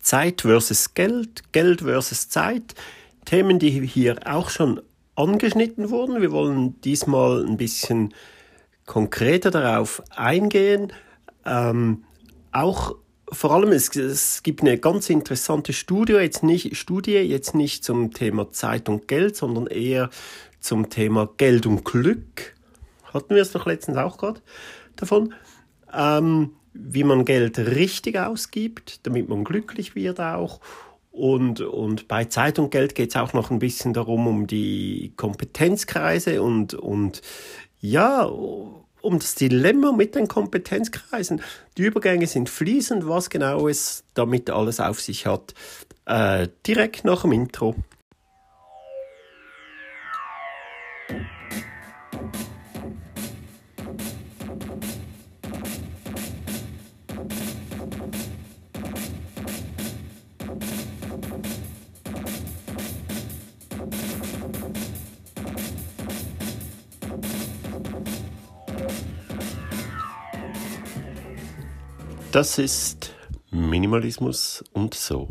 Zeit versus Geld, Geld versus Zeit. Themen, die hier auch schon angeschnitten wurden. Wir wollen diesmal ein bisschen konkreter darauf eingehen. Ähm, auch vor allem, es, es, gibt eine ganz interessante Studie jetzt, nicht, Studie, jetzt nicht zum Thema Zeit und Geld, sondern eher zum Thema Geld und Glück. Hatten wir es doch letztens auch gerade davon. Ähm, wie man Geld richtig ausgibt, damit man glücklich wird auch. Und, und bei Zeit und Geld geht es auch noch ein bisschen darum, um die Kompetenzkreise und, und ja, um das Dilemma mit den Kompetenzkreisen. Die Übergänge sind fließend, was genau es damit alles auf sich hat. Äh, direkt nach dem Intro. Das ist Minimalismus und so.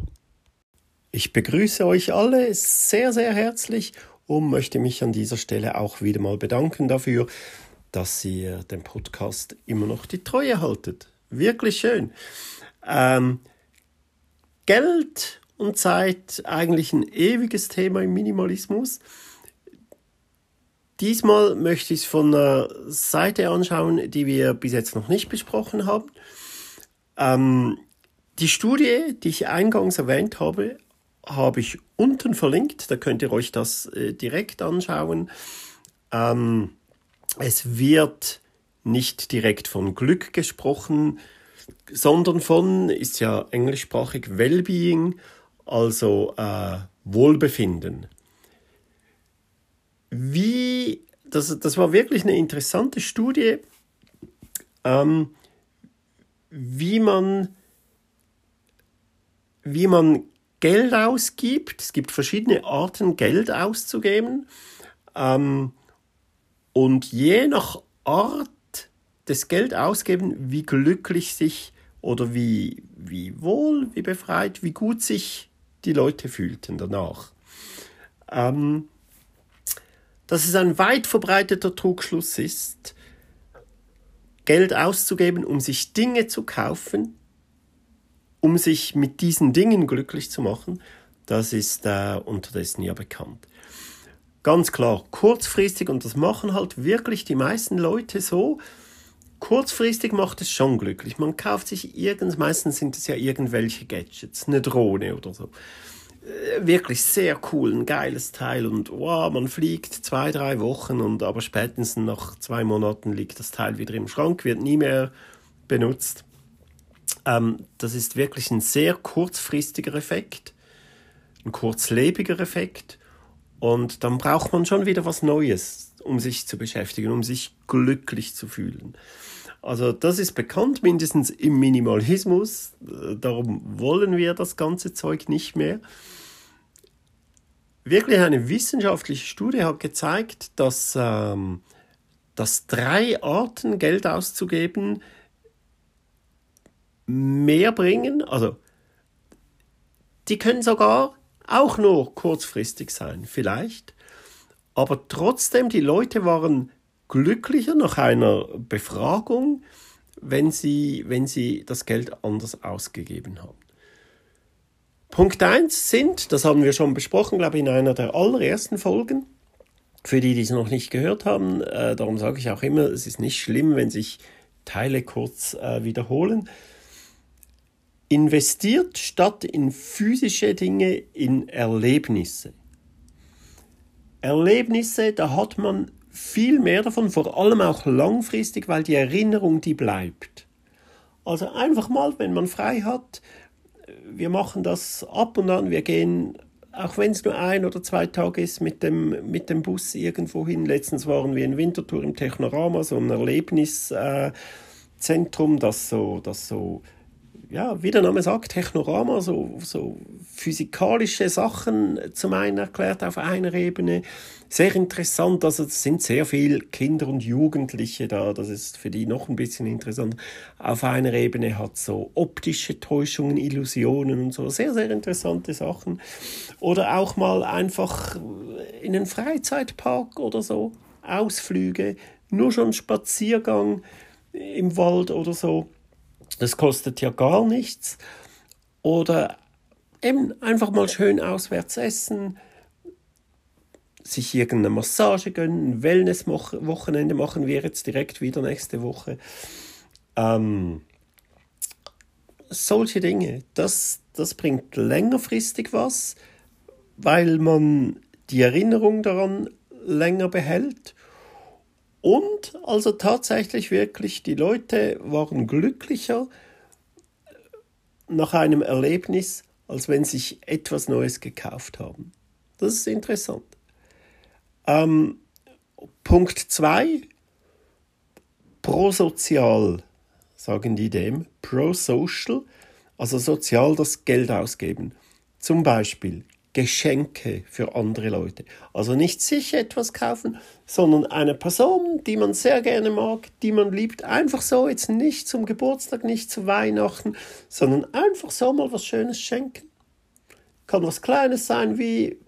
Ich begrüße euch alle sehr, sehr herzlich und möchte mich an dieser Stelle auch wieder mal bedanken dafür, dass ihr dem Podcast immer noch die Treue haltet. Wirklich schön. Ähm, Geld und Zeit, eigentlich ein ewiges Thema im Minimalismus. Diesmal möchte ich es von einer Seite anschauen, die wir bis jetzt noch nicht besprochen haben. Ähm, die Studie, die ich eingangs erwähnt habe, habe ich unten verlinkt. Da könnt ihr euch das äh, direkt anschauen. Ähm, es wird nicht direkt von Glück gesprochen, sondern von, ist ja englischsprachig, Wellbeing, also äh, Wohlbefinden. Wie, das, das war wirklich eine interessante Studie. Ähm, wie man, wie man Geld ausgibt. Es gibt verschiedene Arten, Geld auszugeben. Ähm, und je nach Art des Geld ausgeben, wie glücklich sich oder wie, wie wohl, wie befreit, wie gut sich die Leute fühlten danach. Ähm, dass es ein weit verbreiteter Trugschluss ist, Geld auszugeben, um sich Dinge zu kaufen, um sich mit diesen Dingen glücklich zu machen, das ist äh, unterdessen ja bekannt. Ganz klar, kurzfristig, und das machen halt wirklich die meisten Leute so, kurzfristig macht es schon glücklich. Man kauft sich irgend, meistens sind es ja irgendwelche Gadgets, eine Drohne oder so. Äh, wirklich sehr cool, ein geiles Teil und wow, man fliegt zwei, drei Wochen und aber spätestens nach zwei Monaten liegt das Teil wieder im Schrank, wird nie mehr benutzt. Ähm, das ist wirklich ein sehr kurzfristiger Effekt, ein kurzlebiger Effekt und dann braucht man schon wieder was Neues, um sich zu beschäftigen, um sich glücklich zu fühlen. Also das ist bekannt, mindestens im Minimalismus. Äh, darum wollen wir das ganze Zeug nicht mehr. Wirklich eine wissenschaftliche Studie hat gezeigt, dass, ähm, dass drei Arten Geld auszugeben mehr bringen. Also die können sogar auch nur kurzfristig sein, vielleicht. Aber trotzdem, die Leute waren glücklicher nach einer Befragung, wenn sie, wenn sie das Geld anders ausgegeben haben. Punkt 1 sind, das haben wir schon besprochen, glaube ich, in einer der allerersten Folgen, für die, die es noch nicht gehört haben, äh, darum sage ich auch immer, es ist nicht schlimm, wenn sich Teile kurz äh, wiederholen. Investiert statt in physische Dinge in Erlebnisse. Erlebnisse, da hat man viel mehr davon, vor allem auch langfristig, weil die Erinnerung, die bleibt. Also einfach mal, wenn man frei hat, wir machen das ab und an, wir gehen, auch wenn es nur ein oder zwei Tage ist, mit dem, mit dem Bus irgendwo hin. Letztens waren wir in Winterthur im Technorama, so ein Erlebniszentrum, äh, das so, das so ja, wie der Name sagt, Technorama, so, so physikalische Sachen zum einen erklärt auf einer Ebene. Sehr interessant, also es sind sehr viele Kinder und Jugendliche da, das ist für die noch ein bisschen interessant. Auf einer Ebene hat so optische Täuschungen, Illusionen und so, sehr, sehr interessante Sachen. Oder auch mal einfach in einen Freizeitpark oder so, Ausflüge, nur schon Spaziergang im Wald oder so das kostet ja gar nichts. Oder eben einfach mal schön auswärts essen, sich irgendeine Massage gönnen, Wellness-Wochenende machen wir jetzt direkt wieder nächste Woche. Ähm, solche Dinge, das, das bringt längerfristig was, weil man die Erinnerung daran länger behält und also tatsächlich wirklich, die Leute waren glücklicher nach einem Erlebnis, als wenn sie sich etwas Neues gekauft haben. Das ist interessant. Ähm, Punkt 2, prosozial, sagen die dem, pro-social, also sozial das Geld ausgeben. Zum Beispiel Geschenke für andere Leute. Also nicht sich etwas kaufen, sondern eine Person, die man sehr gerne mag, die man liebt, einfach so, jetzt nicht zum Geburtstag, nicht zu Weihnachten, sondern einfach so mal was Schönes schenken. Kann was Kleines sein, wie,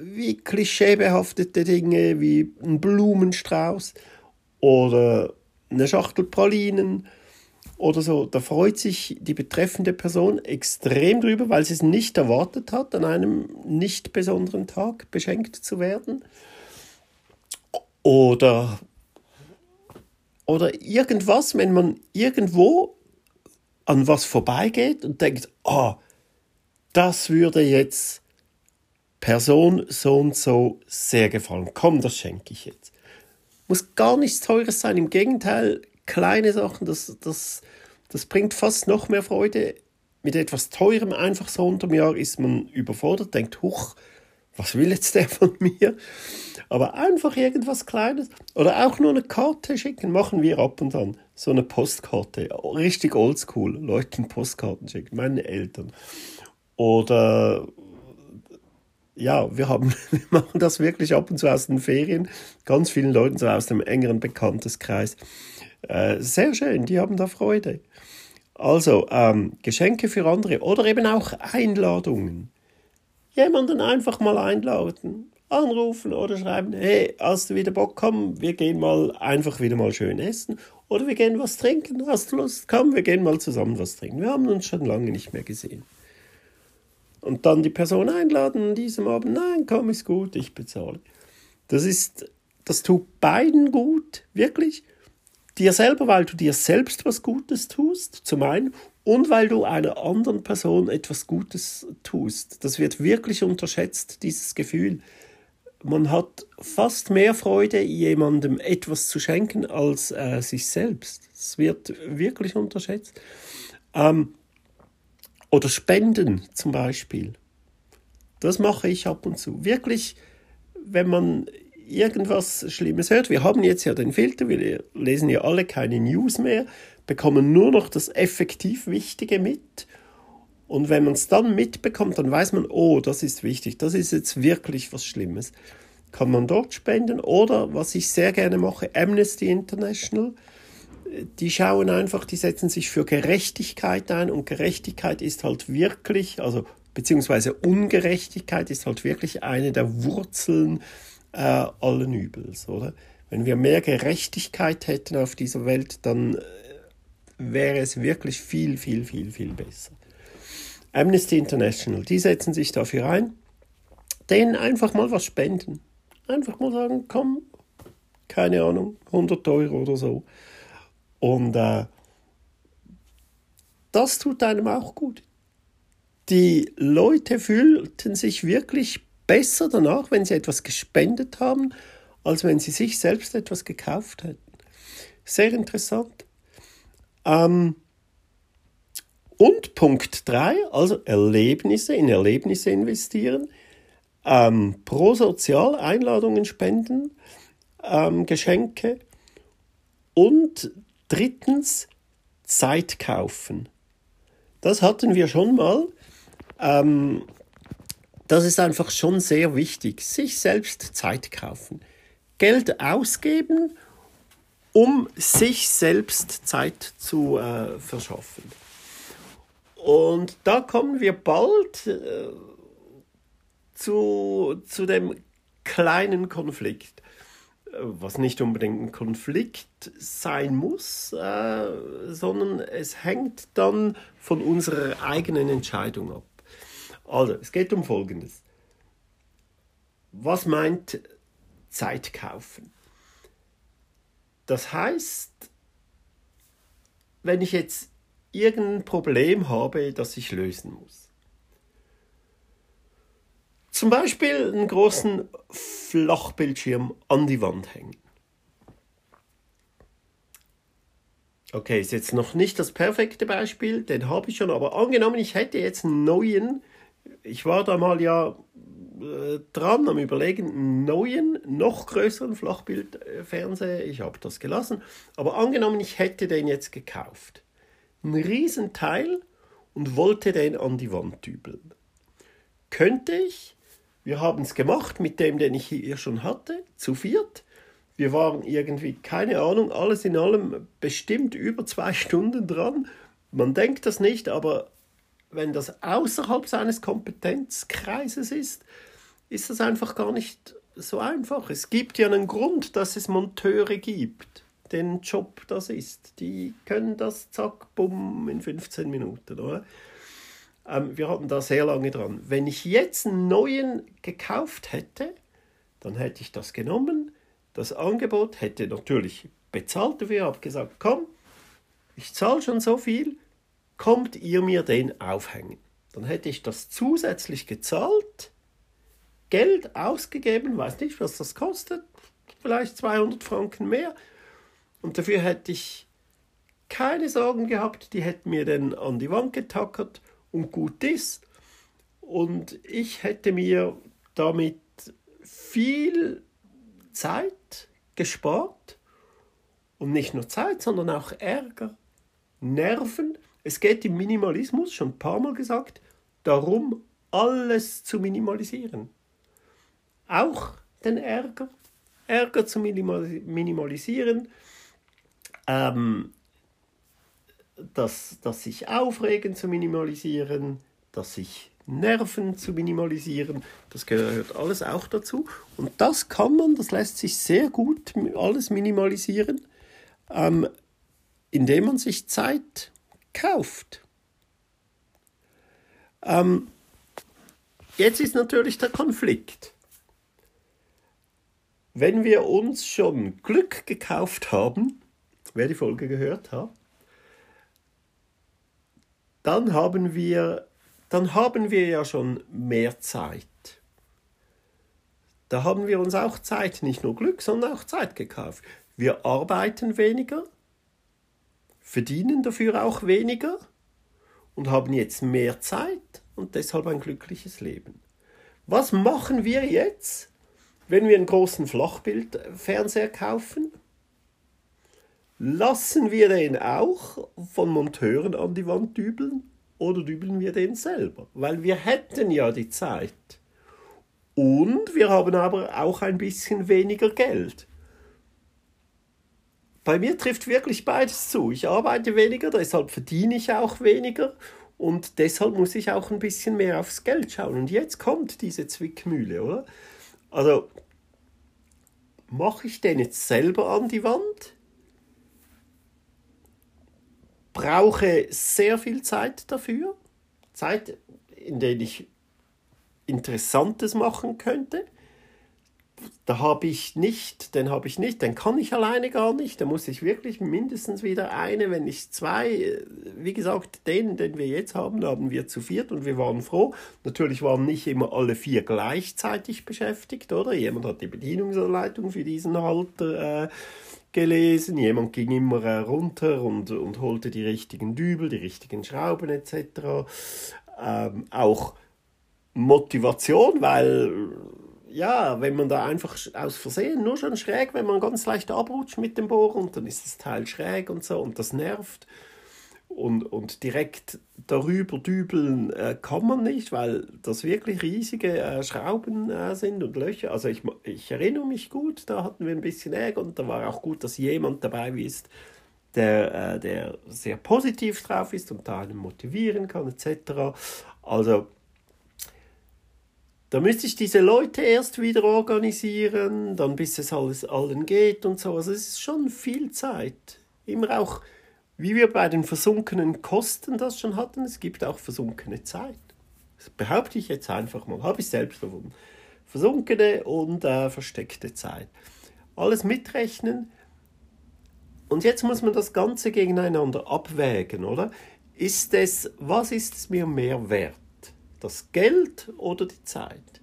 wie klischeebehaftete Dinge, wie ein Blumenstrauß oder eine Schachtel Pralinen oder so, da freut sich die betreffende Person extrem drüber, weil sie es nicht erwartet hat, an einem nicht besonderen Tag beschenkt zu werden. Oder, oder irgendwas, wenn man irgendwo an was vorbeigeht und denkt, ah, oh, das würde jetzt Person so und so sehr gefallen. Komm, das schenke ich jetzt. Muss gar nichts Teures sein, im Gegenteil, kleine Sachen, das, das, das bringt fast noch mehr Freude. Mit etwas Teurem einfach so unterm Jahr ist man überfordert, denkt, huch, was will jetzt der von mir? Aber einfach irgendwas Kleines oder auch nur eine Karte schicken, machen wir ab und an. So eine Postkarte, richtig oldschool, Leuten Postkarten schicken, meine Eltern. Oder ja, wir, haben, wir machen das wirklich ab und zu aus den Ferien, ganz vielen Leuten so aus dem engeren Bekannteskreis. Äh, sehr schön, die haben da Freude. Also, ähm, Geschenke für andere oder eben auch Einladungen. Jemanden einfach mal einladen, anrufen oder schreiben, hey, hast du wieder Bock, komm, wir gehen mal einfach wieder mal schön essen oder wir gehen was trinken, hast du Lust, komm, wir gehen mal zusammen was trinken. Wir haben uns schon lange nicht mehr gesehen. Und dann die Person einladen an diesem Abend, nein, komm, ist gut, ich bezahle. Das ist, das tut beiden gut, wirklich dir selber, weil du dir selbst was Gutes tust, zum einen, und weil du einer anderen Person etwas Gutes tust. Das wird wirklich unterschätzt, dieses Gefühl. Man hat fast mehr Freude, jemandem etwas zu schenken, als äh, sich selbst. Das wird wirklich unterschätzt. Ähm, oder Spenden zum Beispiel. Das mache ich ab und zu. Wirklich, wenn man irgendwas Schlimmes hört. Wir haben jetzt ja den Filter, wir lesen ja alle keine News mehr, bekommen nur noch das effektiv Wichtige mit. Und wenn man es dann mitbekommt, dann weiß man, oh, das ist wichtig, das ist jetzt wirklich was Schlimmes. Kann man dort spenden oder, was ich sehr gerne mache, Amnesty International. Die schauen einfach, die setzen sich für Gerechtigkeit ein und Gerechtigkeit ist halt wirklich, also beziehungsweise Ungerechtigkeit ist halt wirklich eine der Wurzeln äh, allen Übels, oder? Wenn wir mehr Gerechtigkeit hätten auf dieser Welt, dann äh, wäre es wirklich viel, viel, viel, viel besser. Amnesty International, die setzen sich dafür ein, denen einfach mal was spenden. Einfach mal sagen, komm, keine Ahnung, 100 Euro oder so. Und äh, das tut einem auch gut. Die Leute fühlten sich wirklich besser danach, wenn sie etwas gespendet haben, als wenn sie sich selbst etwas gekauft hätten. Sehr interessant. Ähm, und Punkt 3, also Erlebnisse, in Erlebnisse investieren, ähm, Sozial Einladungen spenden, ähm, Geschenke und drittens Zeit kaufen. Das hatten wir schon mal. Ähm, das ist einfach schon sehr wichtig. Sich selbst Zeit kaufen. Geld ausgeben, um sich selbst Zeit zu äh, verschaffen. Und da kommen wir bald äh, zu, zu dem kleinen Konflikt, was nicht unbedingt ein Konflikt sein muss, äh, sondern es hängt dann von unserer eigenen Entscheidung ab. Also, es geht um Folgendes. Was meint Zeit kaufen? Das heißt, wenn ich jetzt irgendein Problem habe, das ich lösen muss. Zum Beispiel einen großen Flachbildschirm an die Wand hängen. Okay, ist jetzt noch nicht das perfekte Beispiel, den habe ich schon, aber angenommen, ich hätte jetzt einen neuen, ich war da mal ja äh, dran am Überlegen, einen neuen, noch größeren Flachbildfernseher, ich habe das gelassen, aber angenommen, ich hätte den jetzt gekauft ein Riesenteil und wollte den an die Wand dübeln. Könnte ich? Wir haben es gemacht mit dem, den ich hier schon hatte, zu viert. Wir waren irgendwie, keine Ahnung, alles in allem bestimmt über zwei Stunden dran. Man denkt das nicht, aber wenn das außerhalb seines Kompetenzkreises ist, ist das einfach gar nicht so einfach. Es gibt ja einen Grund, dass es Monteure gibt den Job das ist. Die können das zack, bumm, in 15 Minuten, oder? Ähm, wir hatten da sehr lange dran. Wenn ich jetzt einen neuen gekauft hätte, dann hätte ich das genommen, das Angebot hätte natürlich bezahlt dafür, habe gesagt, komm, ich zahle schon so viel, kommt ihr mir den aufhängen. Dann hätte ich das zusätzlich gezahlt, Geld ausgegeben, weiß nicht, was das kostet, vielleicht 200 Franken mehr, und dafür hätte ich keine Sorgen gehabt, die hätten mir dann an die Wand getackert und gut ist. Und ich hätte mir damit viel Zeit gespart. Und nicht nur Zeit, sondern auch Ärger, Nerven. Es geht im Minimalismus, schon ein paar Mal gesagt, darum, alles zu minimalisieren. Auch den Ärger. Ärger zu minimalisieren, ähm, das, das sich aufregen zu minimalisieren, das sich Nerven zu minimalisieren, das gehört alles auch dazu. Und das kann man, das lässt sich sehr gut alles minimalisieren, ähm, indem man sich Zeit kauft. Ähm, jetzt ist natürlich der Konflikt. Wenn wir uns schon Glück gekauft haben, wer die Folge gehört hat, dann haben wir, dann haben wir ja schon mehr Zeit. Da haben wir uns auch Zeit, nicht nur Glück, sondern auch Zeit gekauft. Wir arbeiten weniger, verdienen dafür auch weniger und haben jetzt mehr Zeit und deshalb ein glückliches Leben. Was machen wir jetzt, wenn wir einen großen Flachbildfernseher kaufen? Lassen wir den auch von Monteuren an die Wand dübeln oder dübeln wir den selber? Weil wir hätten ja die Zeit. Und wir haben aber auch ein bisschen weniger Geld. Bei mir trifft wirklich beides zu. Ich arbeite weniger, deshalb verdiene ich auch weniger und deshalb muss ich auch ein bisschen mehr aufs Geld schauen. Und jetzt kommt diese Zwickmühle, oder? Also, mache ich den jetzt selber an die Wand? brauche sehr viel Zeit dafür. Zeit, in der ich Interessantes machen könnte. Da habe ich nicht, den habe ich nicht, den kann ich alleine gar nicht. Da muss ich wirklich mindestens wieder eine, wenn nicht zwei. Wie gesagt, den, den wir jetzt haben, haben wir zu viert und wir waren froh. Natürlich waren nicht immer alle vier gleichzeitig beschäftigt, oder? Jemand hat die Bedienungsanleitung für diesen Halter äh, gelesen. Jemand ging immer äh, runter und, und holte die richtigen Dübel, die richtigen Schrauben etc. Ähm, auch Motivation, weil ja, wenn man da einfach aus Versehen nur schon schräg, wenn man ganz leicht abrutscht mit dem Bohren, dann ist das Teil schräg und so und das nervt. und, und direkt darüber dübeln äh, kann man nicht, weil das wirklich riesige äh, Schrauben äh, sind und Löcher. Also ich, ich erinnere mich gut, da hatten wir ein bisschen Ärger und da war auch gut, dass jemand dabei ist, der, äh, der sehr positiv drauf ist und da einen motivieren kann etc. Also da müsste ich diese Leute erst wieder organisieren, dann bis es alles allen geht und so. Also es ist schon viel Zeit. Immer auch wie wir bei den versunkenen Kosten das schon hatten, es gibt auch versunkene Zeit. Das behaupte ich jetzt einfach mal, habe ich selbst erfunden. Versunkene und äh, versteckte Zeit. Alles mitrechnen. Und jetzt muss man das Ganze gegeneinander abwägen, oder? Ist es, was ist es mir mehr wert? Das Geld oder die Zeit?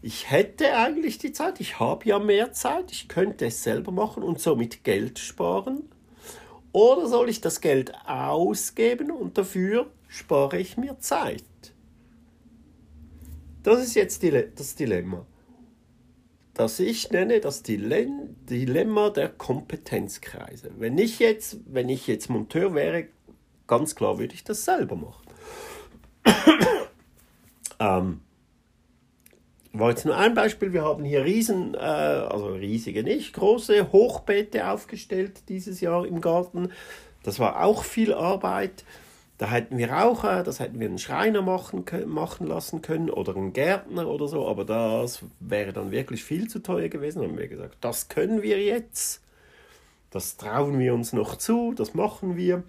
Ich hätte eigentlich die Zeit, ich habe ja mehr Zeit, ich könnte es selber machen und somit Geld sparen. Oder soll ich das Geld ausgeben und dafür spare ich mir Zeit? Das ist jetzt das Dilemma. Das ich nenne das Dilemma der Kompetenzkreise. Wenn ich jetzt, wenn ich jetzt Monteur wäre, ganz klar würde ich das selber machen. Ähm, war jetzt nur ein Beispiel. Wir haben hier riesen, äh, also riesige nicht, große Hochbeete aufgestellt dieses Jahr im Garten. Das war auch viel Arbeit. Da hätten wir auch, das hätten wir einen Schreiner machen, machen lassen können oder einen Gärtner oder so, aber das wäre dann wirklich viel zu teuer gewesen. Da haben wir gesagt, das können wir jetzt. Das trauen wir uns noch zu, das machen wir.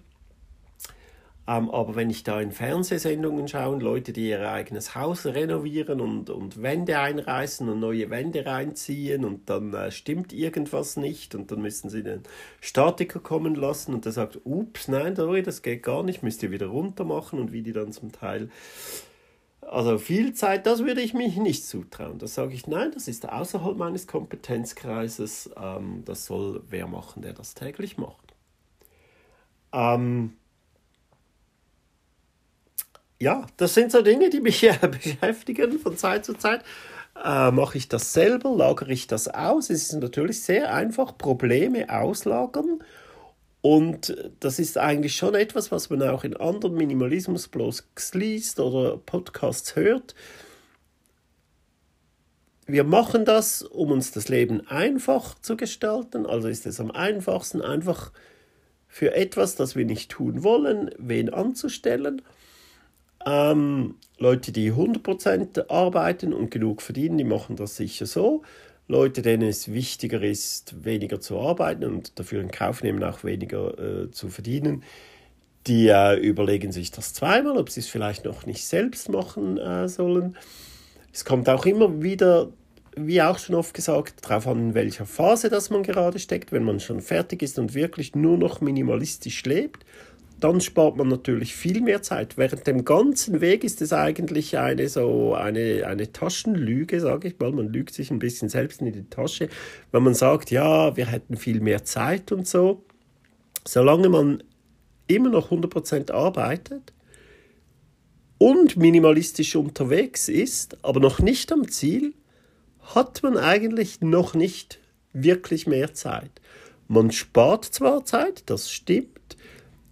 Ähm, aber wenn ich da in Fernsehsendungen schaue, Leute, die ihr eigenes Haus renovieren und, und Wände einreißen und neue Wände reinziehen und dann äh, stimmt irgendwas nicht und dann müssen sie den Statiker kommen lassen und der sagt, ups, nein, sorry, das geht gar nicht, müsst ihr wieder runter machen und wie die dann zum Teil also viel Zeit, das würde ich mich nicht zutrauen. Das sage ich, nein, das ist außerhalb meines Kompetenzkreises. Ähm, das soll wer machen, der das täglich macht. Ähm, ja, das sind so Dinge, die mich äh, beschäftigen von Zeit zu Zeit. Äh, mache ich das selber? Lagere ich das aus? Es ist natürlich sehr einfach, Probleme auslagern. Und das ist eigentlich schon etwas, was man auch in anderen Minimalismus-Blogs liest oder Podcasts hört. Wir machen das, um uns das Leben einfach zu gestalten. Also ist es am einfachsten, einfach für etwas, das wir nicht tun wollen, wen anzustellen – ähm, Leute, die 100% arbeiten und genug verdienen, die machen das sicher so. Leute, denen es wichtiger ist, weniger zu arbeiten und dafür in Kauf nehmen, auch weniger äh, zu verdienen, die äh, überlegen sich das zweimal, ob sie es vielleicht noch nicht selbst machen äh, sollen. Es kommt auch immer wieder, wie auch schon oft gesagt, darauf an, in welcher Phase das man gerade steckt. Wenn man schon fertig ist und wirklich nur noch minimalistisch lebt, dann spart man natürlich viel mehr Zeit. Während dem ganzen Weg ist es eigentlich eine so eine, eine Taschenlüge, sage ich mal. Man lügt sich ein bisschen selbst in die Tasche, wenn man sagt, ja, wir hätten viel mehr Zeit und so. Solange man immer noch 100% arbeitet und minimalistisch unterwegs ist, aber noch nicht am Ziel, hat man eigentlich noch nicht wirklich mehr Zeit. Man spart zwar Zeit, das stimmt,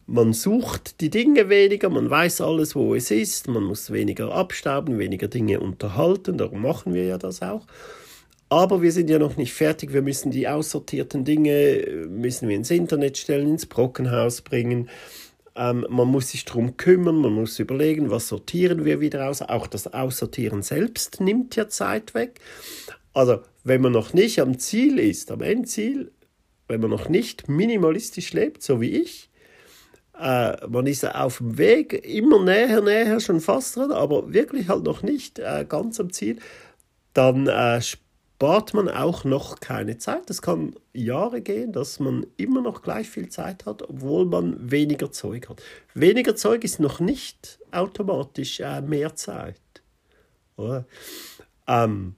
man sucht die Dinge weniger, man weiß alles, wo es ist, man muss weniger abstauben, weniger Dinge unterhalten, darum machen wir ja das auch. Aber wir sind ja noch nicht fertig, wir müssen die aussortierten Dinge, müssen wir ins Internet stellen, ins Brockenhaus bringen. Ähm, man muss sich darum kümmern, man muss überlegen, was sortieren wir wieder aus. Auch das Aussortieren selbst nimmt ja Zeit weg. Also, wenn man noch nicht am Ziel ist, am Endziel, wenn man noch nicht minimalistisch lebt, so wie ich, äh, man ist auf dem Weg, immer näher, näher, schon fast dran, aber wirklich halt noch nicht äh, ganz am Ziel. Dann äh, spart man auch noch keine Zeit. Es kann Jahre gehen, dass man immer noch gleich viel Zeit hat, obwohl man weniger Zeug hat. Weniger Zeug ist noch nicht automatisch äh, mehr Zeit. Ähm,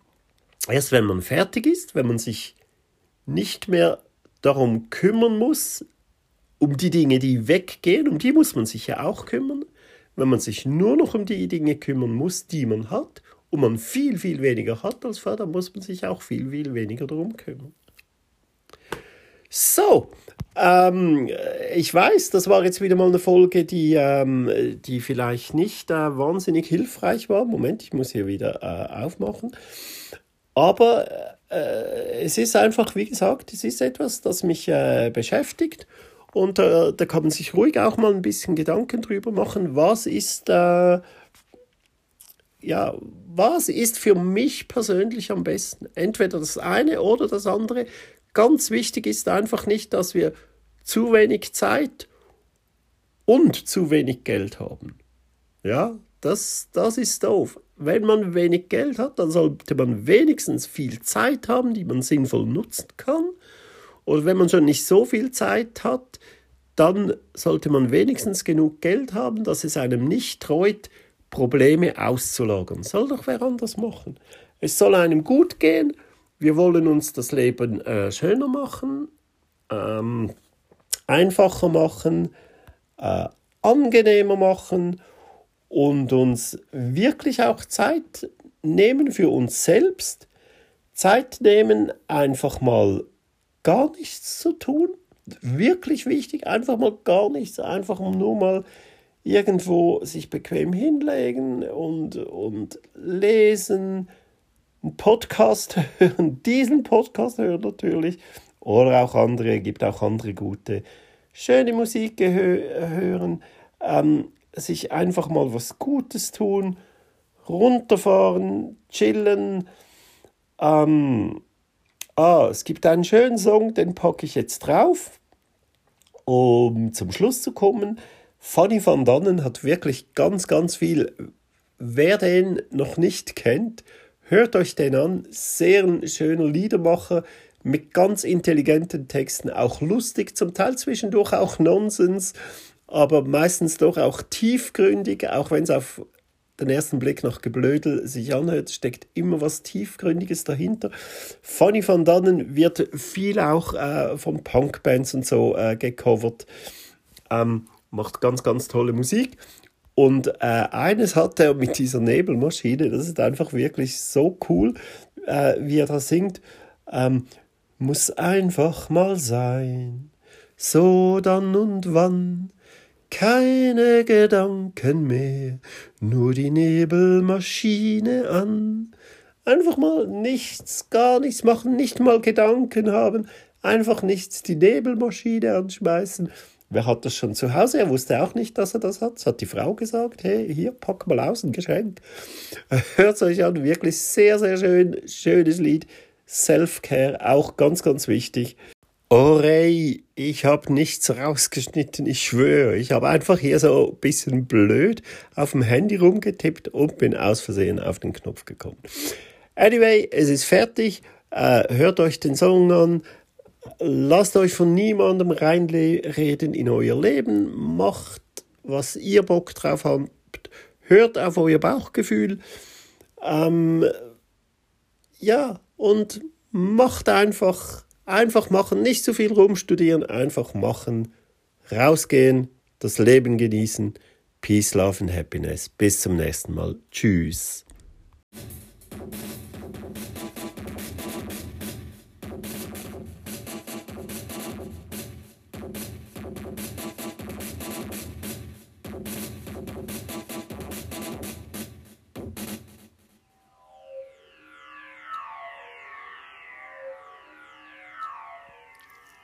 erst wenn man fertig ist, wenn man sich nicht mehr darum kümmern muss, um die Dinge, die weggehen, um die muss man sich ja auch kümmern. Wenn man sich nur noch um die Dinge kümmern muss, die man hat, und man viel, viel weniger hat als vorher, dann muss man sich auch viel, viel weniger darum kümmern. So, ähm, ich weiß, das war jetzt wieder mal eine Folge, die, ähm, die vielleicht nicht äh, wahnsinnig hilfreich war. Moment, ich muss hier wieder äh, aufmachen. Aber äh, es ist einfach, wie gesagt, es ist etwas, das mich äh, beschäftigt. Und äh, da kann man sich ruhig auch mal ein bisschen Gedanken drüber machen, was ist, äh, ja, was ist für mich persönlich am besten? Entweder das eine oder das andere. Ganz wichtig ist einfach nicht, dass wir zu wenig Zeit und zu wenig Geld haben. Ja, das, das ist doof. Wenn man wenig Geld hat, dann sollte man wenigstens viel Zeit haben, die man sinnvoll nutzen kann. Oder wenn man schon nicht so viel Zeit hat, dann sollte man wenigstens genug Geld haben, dass es einem nicht treut, Probleme auszulagern. Soll doch wer anders machen. Es soll einem gut gehen. Wir wollen uns das Leben äh, schöner machen, ähm, einfacher machen, äh, angenehmer machen und uns wirklich auch Zeit nehmen für uns selbst. Zeit nehmen, einfach mal gar nichts zu tun. Wirklich wichtig, einfach mal gar nichts, einfach nur mal irgendwo sich bequem hinlegen und, und lesen, einen Podcast hören, diesen Podcast hören natürlich, oder auch andere, gibt auch andere gute, schöne Musik hören, ähm, sich einfach mal was Gutes tun, runterfahren, chillen. Ähm, ah, es gibt einen schönen Song, den packe ich jetzt drauf, um zum Schluss zu kommen. Fanny van Dannen hat wirklich ganz, ganz viel. Wer den noch nicht kennt, hört euch den an. Sehr ein schöner Liedermacher mit ganz intelligenten Texten, auch lustig, zum Teil zwischendurch auch Nonsens, aber meistens doch auch tiefgründig, auch wenn es auf den ersten Blick nach Geblödel sich anhört, steckt immer was Tiefgründiges dahinter. Fanny van Dannen wird viel auch äh, von Punkbands und so äh, gecovert. Ähm, macht ganz, ganz tolle Musik. Und äh, eines hat er mit dieser Nebelmaschine, das ist einfach wirklich so cool, äh, wie er da singt. Ähm, muss einfach mal sein, so dann und wann. Keine Gedanken mehr, nur die Nebelmaschine an. Einfach mal nichts, gar nichts machen, nicht mal Gedanken haben, einfach nichts die Nebelmaschine anschmeißen Wer hat das schon zu Hause? Er wusste auch nicht, dass er das hat. Das hat die Frau gesagt. Hey, hier, pack mal aus, ein Geschenk. Hört es euch an. Wirklich sehr, sehr schön. Schönes Lied. Self-Care, auch ganz, ganz wichtig. Ray, ich habe nichts rausgeschnitten, ich schwöre. Ich habe einfach hier so ein bisschen blöd auf dem Handy rumgetippt und bin aus Versehen auf den Knopf gekommen. Anyway, es ist fertig. Äh, hört euch den Song an. Lasst euch von niemandem reinreden in euer Leben. Macht, was ihr Bock drauf habt. Hört auf euer Bauchgefühl. Ähm, ja, und macht einfach, einfach machen. Nicht zu viel rumstudieren, einfach machen. Rausgehen, das Leben genießen. Peace, Love and Happiness. Bis zum nächsten Mal. Tschüss.